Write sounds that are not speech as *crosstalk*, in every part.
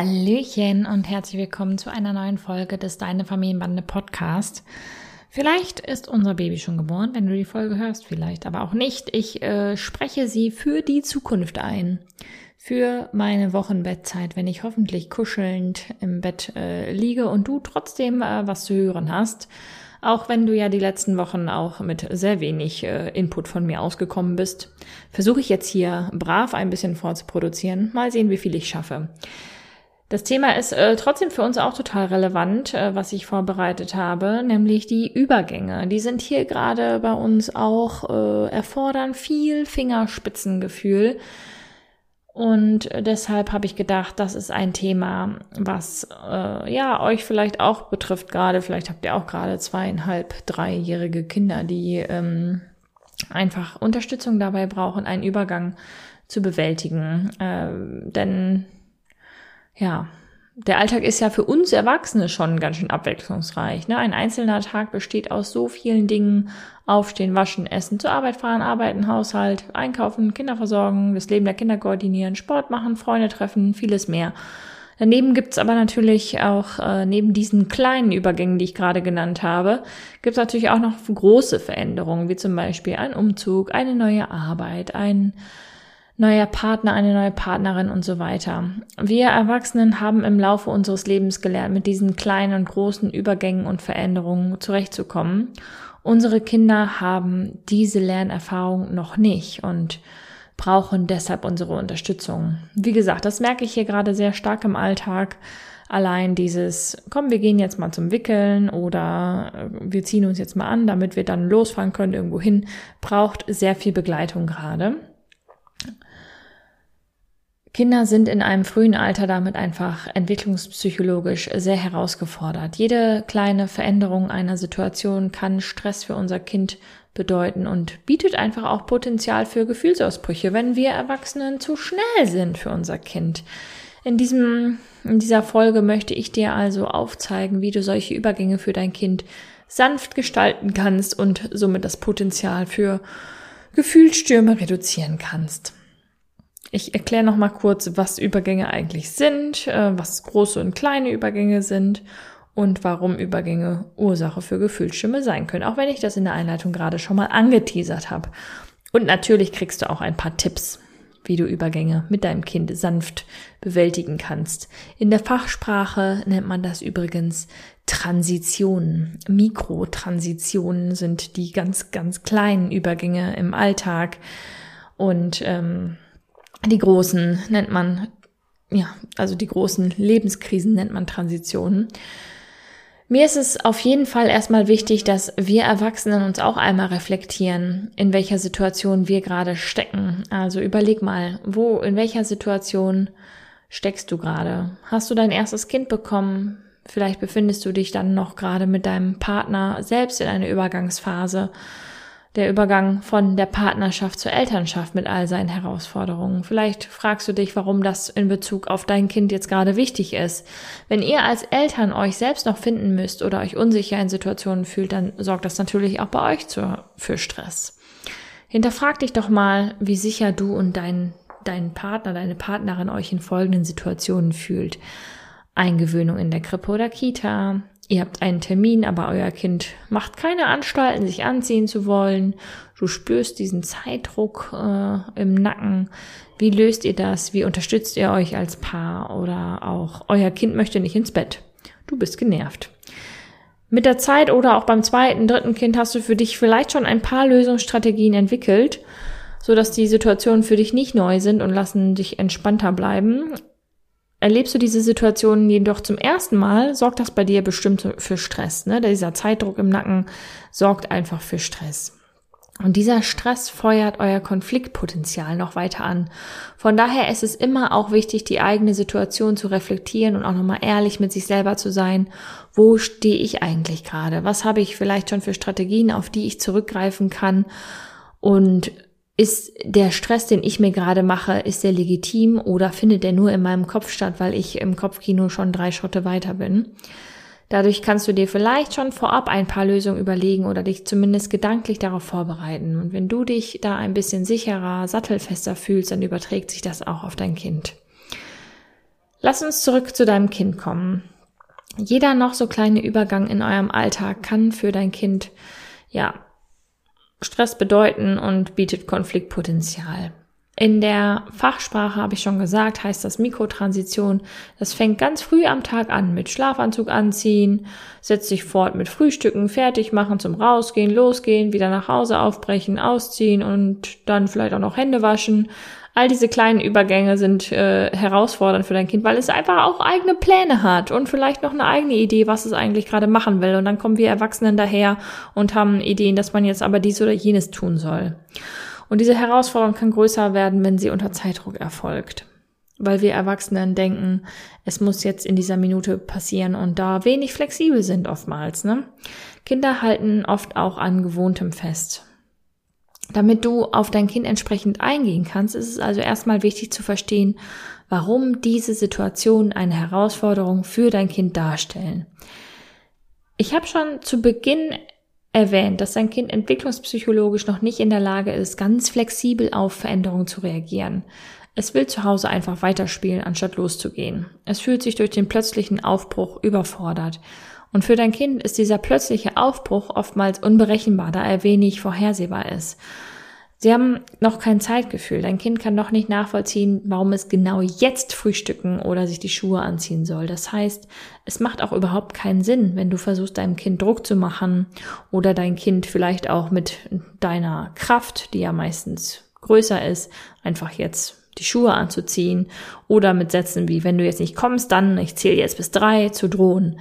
Hallöchen und herzlich willkommen zu einer neuen Folge des Deine Familienbande Podcast. Vielleicht ist unser Baby schon geboren, wenn du die Folge hörst, vielleicht, aber auch nicht. Ich äh, spreche sie für die Zukunft ein. Für meine Wochenbettzeit, wenn ich hoffentlich kuschelnd im Bett äh, liege und du trotzdem äh, was zu hören hast. Auch wenn du ja die letzten Wochen auch mit sehr wenig äh, Input von mir ausgekommen bist, versuche ich jetzt hier brav ein bisschen vorzuproduzieren. Mal sehen, wie viel ich schaffe. Das Thema ist äh, trotzdem für uns auch total relevant, äh, was ich vorbereitet habe, nämlich die Übergänge. Die sind hier gerade bei uns auch, äh, erfordern viel Fingerspitzengefühl. Und deshalb habe ich gedacht, das ist ein Thema, was äh, ja euch vielleicht auch betrifft gerade. Vielleicht habt ihr auch gerade zweieinhalb, dreijährige Kinder, die ähm, einfach Unterstützung dabei brauchen, einen Übergang zu bewältigen. Äh, denn ja, der Alltag ist ja für uns Erwachsene schon ganz schön abwechslungsreich. Ne? Ein einzelner Tag besteht aus so vielen Dingen. Aufstehen, waschen, essen, zur Arbeit fahren, arbeiten, Haushalt, einkaufen, Kinder versorgen, das Leben der Kinder koordinieren, Sport machen, Freunde treffen, vieles mehr. Daneben gibt's aber natürlich auch, äh, neben diesen kleinen Übergängen, die ich gerade genannt habe, gibt's natürlich auch noch große Veränderungen, wie zum Beispiel ein Umzug, eine neue Arbeit, ein neuer Partner, eine neue Partnerin und so weiter. Wir Erwachsenen haben im Laufe unseres Lebens gelernt, mit diesen kleinen und großen Übergängen und Veränderungen zurechtzukommen. Unsere Kinder haben diese Lernerfahrung noch nicht und brauchen deshalb unsere Unterstützung. Wie gesagt, das merke ich hier gerade sehr stark im Alltag. Allein dieses, komm, wir gehen jetzt mal zum Wickeln oder äh, wir ziehen uns jetzt mal an, damit wir dann losfahren können irgendwo hin, braucht sehr viel Begleitung gerade. Kinder sind in einem frühen Alter damit einfach entwicklungspsychologisch sehr herausgefordert. Jede kleine Veränderung einer Situation kann Stress für unser Kind bedeuten und bietet einfach auch Potenzial für Gefühlsausbrüche, wenn wir Erwachsenen zu schnell sind für unser Kind. In diesem, in dieser Folge möchte ich dir also aufzeigen, wie du solche Übergänge für dein Kind sanft gestalten kannst und somit das Potenzial für Gefühlsstürme reduzieren kannst. Ich erkläre noch mal kurz, was Übergänge eigentlich sind, äh, was große und kleine Übergänge sind und warum Übergänge Ursache für Gefühlsstimme sein können, auch wenn ich das in der Einleitung gerade schon mal angeteasert habe. Und natürlich kriegst du auch ein paar Tipps, wie du Übergänge mit deinem Kind sanft bewältigen kannst. In der Fachsprache nennt man das übrigens Transitionen. Mikrotransitionen sind die ganz, ganz kleinen Übergänge im Alltag. Und ähm, die großen nennt man, ja, also die großen Lebenskrisen nennt man Transitionen. Mir ist es auf jeden Fall erstmal wichtig, dass wir Erwachsenen uns auch einmal reflektieren, in welcher Situation wir gerade stecken. Also überleg mal, wo, in welcher Situation steckst du gerade? Hast du dein erstes Kind bekommen? Vielleicht befindest du dich dann noch gerade mit deinem Partner selbst in einer Übergangsphase der Übergang von der Partnerschaft zur Elternschaft mit all seinen Herausforderungen. Vielleicht fragst du dich, warum das in Bezug auf dein Kind jetzt gerade wichtig ist. Wenn ihr als Eltern euch selbst noch finden müsst oder euch unsicher in Situationen fühlt, dann sorgt das natürlich auch bei euch zu, für Stress. Hinterfrag dich doch mal, wie sicher du und dein, dein Partner, deine Partnerin euch in folgenden Situationen fühlt. Eingewöhnung in der Krippe oder Kita, Ihr habt einen Termin, aber euer Kind macht keine Anstalten, sich anziehen zu wollen. Du spürst diesen Zeitdruck äh, im Nacken. Wie löst ihr das? Wie unterstützt ihr euch als Paar? Oder auch euer Kind möchte nicht ins Bett. Du bist genervt. Mit der Zeit oder auch beim zweiten, dritten Kind hast du für dich vielleicht schon ein paar Lösungsstrategien entwickelt, so dass die Situationen für dich nicht neu sind und lassen dich entspannter bleiben. Erlebst du diese Situation jedoch zum ersten Mal, sorgt das bei dir bestimmt für Stress. Ne? Dieser Zeitdruck im Nacken sorgt einfach für Stress. Und dieser Stress feuert euer Konfliktpotenzial noch weiter an. Von daher ist es immer auch wichtig, die eigene Situation zu reflektieren und auch nochmal ehrlich mit sich selber zu sein. Wo stehe ich eigentlich gerade? Was habe ich vielleicht schon für Strategien, auf die ich zurückgreifen kann? Und ist der Stress, den ich mir gerade mache, ist der legitim oder findet der nur in meinem Kopf statt, weil ich im Kopfkino schon drei Schritte weiter bin? Dadurch kannst du dir vielleicht schon vorab ein paar Lösungen überlegen oder dich zumindest gedanklich darauf vorbereiten. Und wenn du dich da ein bisschen sicherer, sattelfester fühlst, dann überträgt sich das auch auf dein Kind. Lass uns zurück zu deinem Kind kommen. Jeder noch so kleine Übergang in eurem Alltag kann für dein Kind, ja, Stress bedeuten und bietet Konfliktpotenzial. In der Fachsprache habe ich schon gesagt, heißt das Mikrotransition. Das fängt ganz früh am Tag an mit Schlafanzug anziehen, setzt sich fort mit Frühstücken, fertig machen, zum Rausgehen, losgehen, wieder nach Hause aufbrechen, ausziehen und dann vielleicht auch noch Hände waschen. All diese kleinen Übergänge sind äh, herausfordernd für dein Kind, weil es einfach auch eigene Pläne hat und vielleicht noch eine eigene Idee, was es eigentlich gerade machen will. Und dann kommen wir Erwachsenen daher und haben Ideen, dass man jetzt aber dies oder jenes tun soll. Und diese Herausforderung kann größer werden, wenn sie unter Zeitdruck erfolgt. Weil wir Erwachsenen denken, es muss jetzt in dieser Minute passieren und da wenig flexibel sind oftmals. Ne? Kinder halten oft auch an Gewohntem fest. Damit du auf dein Kind entsprechend eingehen kannst, ist es also erstmal wichtig zu verstehen, warum diese Situationen eine Herausforderung für dein Kind darstellen. Ich habe schon zu Beginn erwähnt, dass sein Kind entwicklungspsychologisch noch nicht in der Lage ist, ganz flexibel auf Veränderungen zu reagieren. Es will zu Hause einfach weiterspielen, anstatt loszugehen. Es fühlt sich durch den plötzlichen Aufbruch überfordert. Und für dein Kind ist dieser plötzliche Aufbruch oftmals unberechenbar, da er wenig vorhersehbar ist. Sie haben noch kein Zeitgefühl. Dein Kind kann noch nicht nachvollziehen, warum es genau jetzt frühstücken oder sich die Schuhe anziehen soll. Das heißt, es macht auch überhaupt keinen Sinn, wenn du versuchst, deinem Kind Druck zu machen oder dein Kind vielleicht auch mit deiner Kraft, die ja meistens größer ist, einfach jetzt die Schuhe anzuziehen oder mit Sätzen wie, wenn du jetzt nicht kommst, dann, ich zähle jetzt bis drei, zu drohen.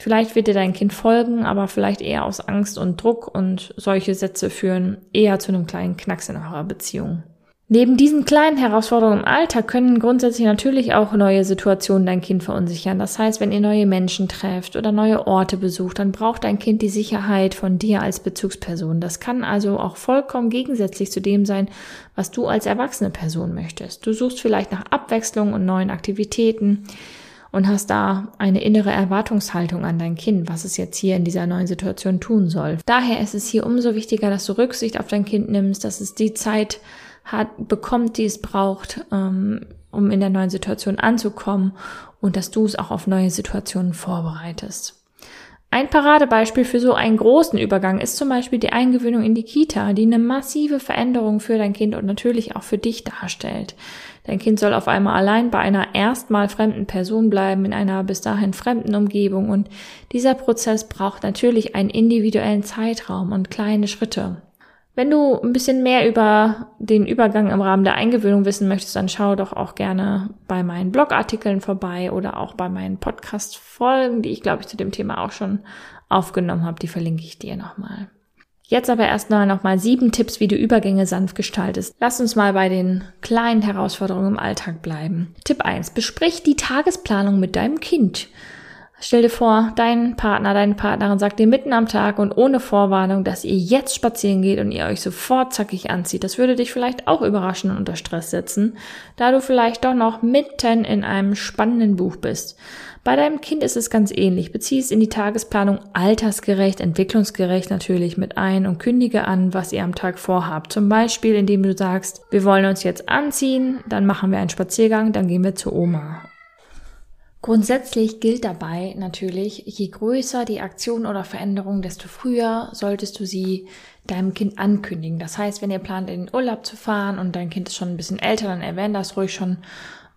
Vielleicht wird dir dein Kind folgen, aber vielleicht eher aus Angst und Druck und solche Sätze führen eher zu einem kleinen Knacks in eurer Beziehung. Neben diesen kleinen Herausforderungen im Alltag können grundsätzlich natürlich auch neue Situationen dein Kind verunsichern. Das heißt, wenn ihr neue Menschen trefft oder neue Orte besucht, dann braucht dein Kind die Sicherheit von dir als Bezugsperson. Das kann also auch vollkommen gegensätzlich zu dem sein, was du als erwachsene Person möchtest. Du suchst vielleicht nach Abwechslung und neuen Aktivitäten und hast da eine innere Erwartungshaltung an dein Kind, was es jetzt hier in dieser neuen Situation tun soll. Daher ist es hier umso wichtiger, dass du Rücksicht auf dein Kind nimmst, dass es die Zeit hat, bekommt, die es braucht, ähm, um in der neuen Situation anzukommen und dass du es auch auf neue Situationen vorbereitest. Ein Paradebeispiel für so einen großen Übergang ist zum Beispiel die Eingewöhnung in die Kita, die eine massive Veränderung für dein Kind und natürlich auch für dich darstellt. Dein Kind soll auf einmal allein bei einer erstmal fremden Person bleiben, in einer bis dahin fremden Umgebung und dieser Prozess braucht natürlich einen individuellen Zeitraum und kleine Schritte. Wenn du ein bisschen mehr über den Übergang im Rahmen der Eingewöhnung wissen möchtest, dann schau doch auch gerne bei meinen Blogartikeln vorbei oder auch bei meinen Podcast-Folgen, die ich glaube ich zu dem Thema auch schon aufgenommen habe. Die verlinke ich dir nochmal. Jetzt aber erstmal nochmal sieben Tipps, wie du Übergänge sanft gestaltest. Lass uns mal bei den kleinen Herausforderungen im Alltag bleiben. Tipp 1. Besprich die Tagesplanung mit deinem Kind. Stell dir vor, dein Partner, deine Partnerin sagt dir mitten am Tag und ohne Vorwarnung, dass ihr jetzt spazieren geht und ihr euch sofort zackig anzieht. Das würde dich vielleicht auch überraschen und unter Stress setzen, da du vielleicht doch noch mitten in einem spannenden Buch bist. Bei deinem Kind ist es ganz ähnlich. Bezieh es in die Tagesplanung altersgerecht, entwicklungsgerecht natürlich mit ein und kündige an, was ihr am Tag vorhabt. Zum Beispiel, indem du sagst, wir wollen uns jetzt anziehen, dann machen wir einen Spaziergang, dann gehen wir zur Oma. Grundsätzlich gilt dabei natürlich, je größer die Aktion oder Veränderung, desto früher solltest du sie deinem Kind ankündigen. Das heißt, wenn ihr plant, in den Urlaub zu fahren und dein Kind ist schon ein bisschen älter, dann erwähnt das ruhig schon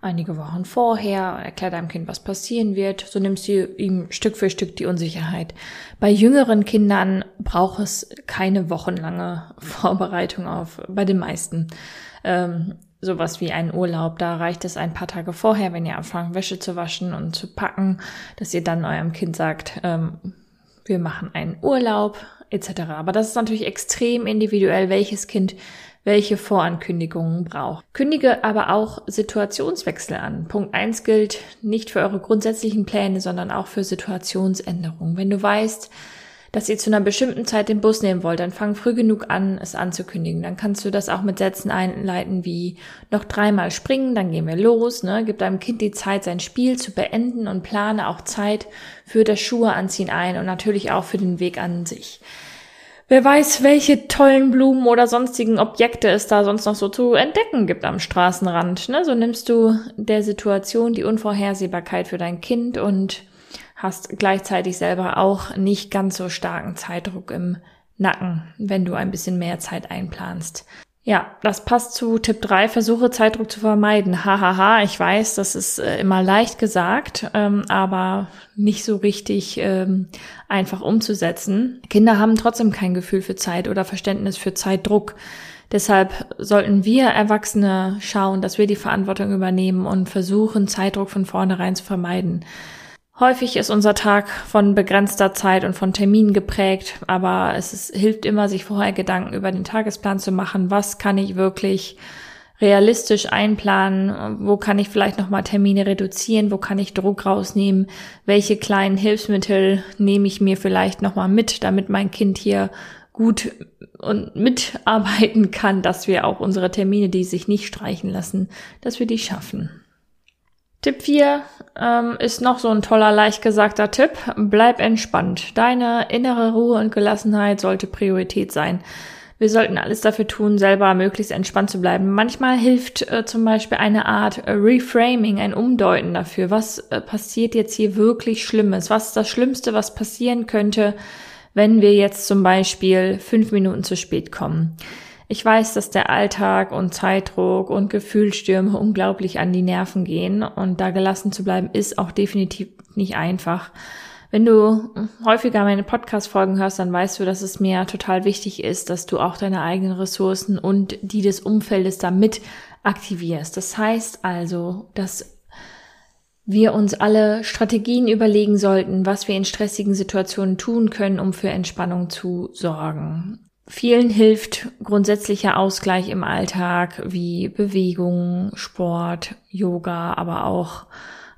einige Wochen vorher, erklärt deinem Kind, was passieren wird. So nimmst du ihm Stück für Stück die Unsicherheit. Bei jüngeren Kindern braucht es keine wochenlange *laughs* Vorbereitung auf, bei den meisten. Ähm, sowas wie einen Urlaub. Da reicht es ein paar Tage vorher, wenn ihr anfangt, Wäsche zu waschen und zu packen, dass ihr dann eurem Kind sagt, ähm, wir machen einen Urlaub etc. Aber das ist natürlich extrem individuell, welches Kind welche Vorankündigungen braucht. Kündige aber auch Situationswechsel an. Punkt eins gilt nicht für eure grundsätzlichen Pläne, sondern auch für Situationsänderungen. Wenn du weißt, dass ihr zu einer bestimmten Zeit den Bus nehmen wollt, dann fang früh genug an, es anzukündigen. Dann kannst du das auch mit Sätzen einleiten wie noch dreimal springen, dann gehen wir los. Ne? Gib deinem Kind die Zeit, sein Spiel zu beenden und plane auch Zeit für das Schuhe anziehen ein und natürlich auch für den Weg an sich. Wer weiß, welche tollen Blumen oder sonstigen Objekte es da sonst noch so zu entdecken gibt am Straßenrand. Ne? So nimmst du der Situation die Unvorhersehbarkeit für dein Kind und hast gleichzeitig selber auch nicht ganz so starken Zeitdruck im Nacken, wenn du ein bisschen mehr Zeit einplanst. Ja, das passt zu Tipp 3, versuche Zeitdruck zu vermeiden. Hahaha, ha, ha. ich weiß, das ist äh, immer leicht gesagt, ähm, aber nicht so richtig ähm, einfach umzusetzen. Kinder haben trotzdem kein Gefühl für Zeit oder Verständnis für Zeitdruck. Deshalb sollten wir Erwachsene schauen, dass wir die Verantwortung übernehmen und versuchen, Zeitdruck von vornherein zu vermeiden. Häufig ist unser Tag von begrenzter Zeit und von Terminen geprägt, aber es ist, hilft immer, sich vorher Gedanken über den Tagesplan zu machen. Was kann ich wirklich realistisch einplanen? Wo kann ich vielleicht nochmal Termine reduzieren? Wo kann ich Druck rausnehmen? Welche kleinen Hilfsmittel nehme ich mir vielleicht nochmal mit, damit mein Kind hier gut und mitarbeiten kann, dass wir auch unsere Termine, die sich nicht streichen lassen, dass wir die schaffen. Tipp 4 ähm, ist noch so ein toller, leicht gesagter Tipp. Bleib entspannt. Deine innere Ruhe und Gelassenheit sollte Priorität sein. Wir sollten alles dafür tun, selber möglichst entspannt zu bleiben. Manchmal hilft äh, zum Beispiel eine Art Reframing, ein Umdeuten dafür. Was äh, passiert jetzt hier wirklich Schlimmes? Was ist das Schlimmste, was passieren könnte, wenn wir jetzt zum Beispiel fünf Minuten zu spät kommen? Ich weiß, dass der Alltag und Zeitdruck und Gefühlsstürme unglaublich an die Nerven gehen und da gelassen zu bleiben ist auch definitiv nicht einfach. Wenn du häufiger meine Podcast-Folgen hörst, dann weißt du, dass es mir total wichtig ist, dass du auch deine eigenen Ressourcen und die des Umfeldes damit aktivierst. Das heißt also, dass wir uns alle Strategien überlegen sollten, was wir in stressigen Situationen tun können, um für Entspannung zu sorgen. Vielen hilft grundsätzlicher Ausgleich im Alltag wie Bewegung, Sport, Yoga, aber auch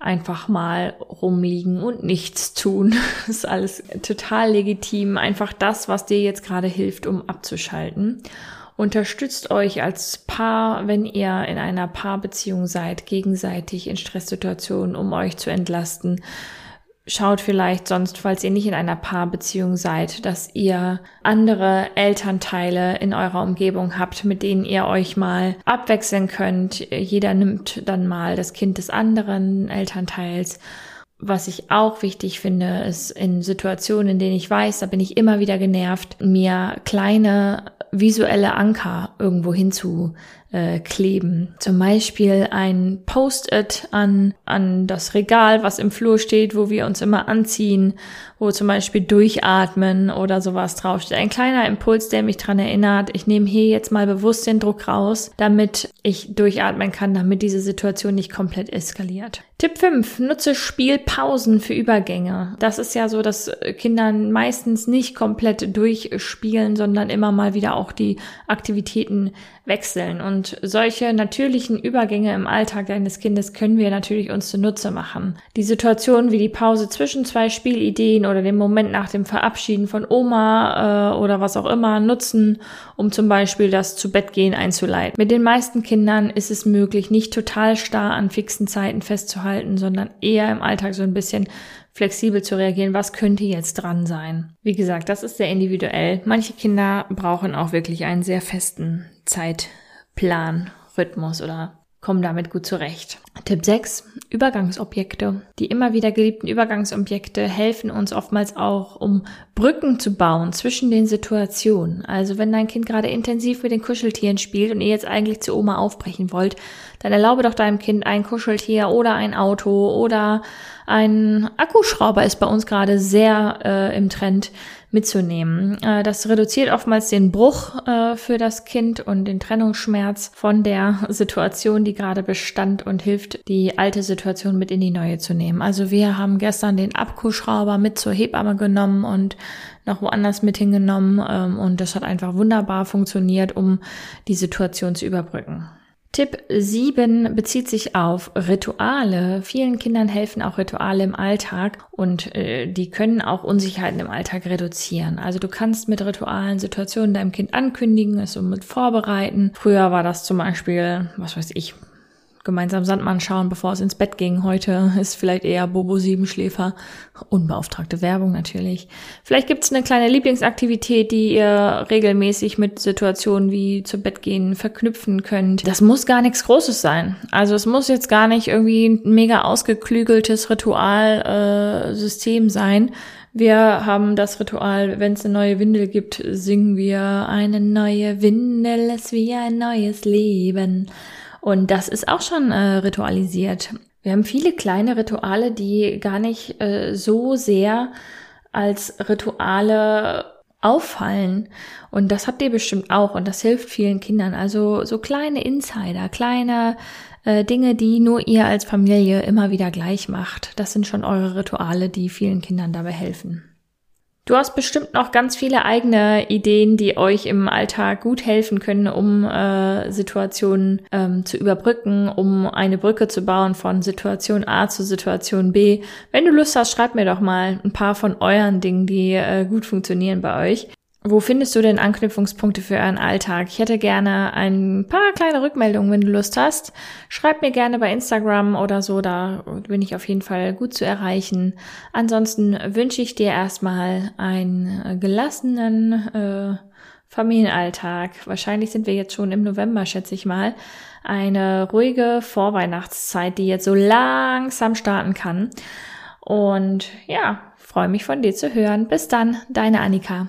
einfach mal rumliegen und nichts tun. *laughs* Das ist alles total legitim. Einfach das, was dir jetzt gerade hilft, um abzuschalten. Unterstützt euch als Paar, wenn ihr in einer Paarbeziehung seid, gegenseitig in Stresssituationen, um euch zu entlasten schaut vielleicht sonst, falls ihr nicht in einer Paarbeziehung seid, dass ihr andere Elternteile in eurer Umgebung habt, mit denen ihr euch mal abwechseln könnt. Jeder nimmt dann mal das Kind des anderen Elternteils. Was ich auch wichtig finde, ist in Situationen, in denen ich weiß, da bin ich immer wieder genervt, mir kleine visuelle Anker irgendwo hinzu äh, kleben. Zum Beispiel ein Post-it an, an das Regal, was im Flur steht, wo wir uns immer anziehen, wo zum Beispiel durchatmen oder sowas draufsteht. Ein kleiner Impuls, der mich dran erinnert, ich nehme hier jetzt mal bewusst den Druck raus, damit ich durchatmen kann, damit diese Situation nicht komplett eskaliert. Tipp 5. Nutze Spielpausen für Übergänge. Das ist ja so, dass Kinder meistens nicht komplett durchspielen, sondern immer mal wieder auch die Aktivitäten wechseln. Und solche natürlichen Übergänge im Alltag deines Kindes können wir natürlich uns zunutze machen. Die Situation wie die Pause zwischen zwei Spielideen oder den Moment nach dem Verabschieden von Oma äh, oder was auch immer nutzen, um zum Beispiel das zu Bettgehen einzuleiten. Mit den meisten Kindern ist es möglich, nicht total starr an fixen Zeiten festzuhalten, sondern eher im Alltag so ein bisschen flexibel zu reagieren, was könnte jetzt dran sein. Wie gesagt, das ist sehr individuell. Manche Kinder brauchen auch wirklich einen sehr festen Zeitplan, Rhythmus oder kommen damit gut zurecht. Tipp 6. Übergangsobjekte. Die immer wieder geliebten Übergangsobjekte helfen uns oftmals auch, um Brücken zu bauen zwischen den Situationen. Also wenn dein Kind gerade intensiv mit den Kuscheltieren spielt und ihr jetzt eigentlich zu Oma aufbrechen wollt, dann erlaube doch deinem Kind ein Kuscheltier oder ein Auto oder ein Akkuschrauber ist bei uns gerade sehr äh, im Trend mitzunehmen. Äh, das reduziert oftmals den Bruch äh, für das Kind und den Trennungsschmerz von der *laughs* Situation, die gerade bestand und hilft, die alte Situation mit in die neue zu nehmen. Also wir haben gestern den Akkuschrauber mit zur Hebamme genommen und noch woanders mit hingenommen ähm, und das hat einfach wunderbar funktioniert, um die Situation zu überbrücken. Tipp 7 bezieht sich auf Rituale. Vielen Kindern helfen auch Rituale im Alltag und äh, die können auch Unsicherheiten im Alltag reduzieren. Also du kannst mit Ritualen Situationen deinem Kind ankündigen, es so mit vorbereiten. Früher war das zum Beispiel, was weiß ich, gemeinsam Sandmann schauen, bevor es ins Bett ging. Heute ist vielleicht eher Bobo Siebenschläfer. Unbeauftragte Werbung natürlich. Vielleicht gibt es eine kleine Lieblingsaktivität, die ihr regelmäßig mit Situationen wie zu Bett gehen verknüpfen könnt. Das muss gar nichts Großes sein. Also es muss jetzt gar nicht irgendwie ein mega ausgeklügeltes Ritualsystem äh, sein. Wir haben das Ritual, wenn es eine neue Windel gibt, singen wir eine neue Windel ist wie ein neues Leben. Und das ist auch schon äh, ritualisiert. Wir haben viele kleine Rituale, die gar nicht äh, so sehr als Rituale auffallen. Und das habt ihr bestimmt auch und das hilft vielen Kindern. Also so kleine Insider, kleine äh, Dinge, die nur ihr als Familie immer wieder gleich macht. Das sind schon eure Rituale, die vielen Kindern dabei helfen. Du hast bestimmt noch ganz viele eigene Ideen, die euch im Alltag gut helfen können, um äh, Situationen ähm, zu überbrücken, um eine Brücke zu bauen von Situation A zu Situation B. Wenn du Lust hast, schreib mir doch mal ein paar von euren Dingen, die äh, gut funktionieren bei euch. Wo findest du denn Anknüpfungspunkte für euren Alltag? Ich hätte gerne ein paar kleine Rückmeldungen, wenn du Lust hast. Schreib mir gerne bei Instagram oder so, da bin ich auf jeden Fall gut zu erreichen. Ansonsten wünsche ich dir erstmal einen gelassenen äh, Familienalltag. Wahrscheinlich sind wir jetzt schon im November, schätze ich mal. Eine ruhige Vorweihnachtszeit, die jetzt so langsam starten kann. Und ja, freue mich von dir zu hören. Bis dann, deine Annika.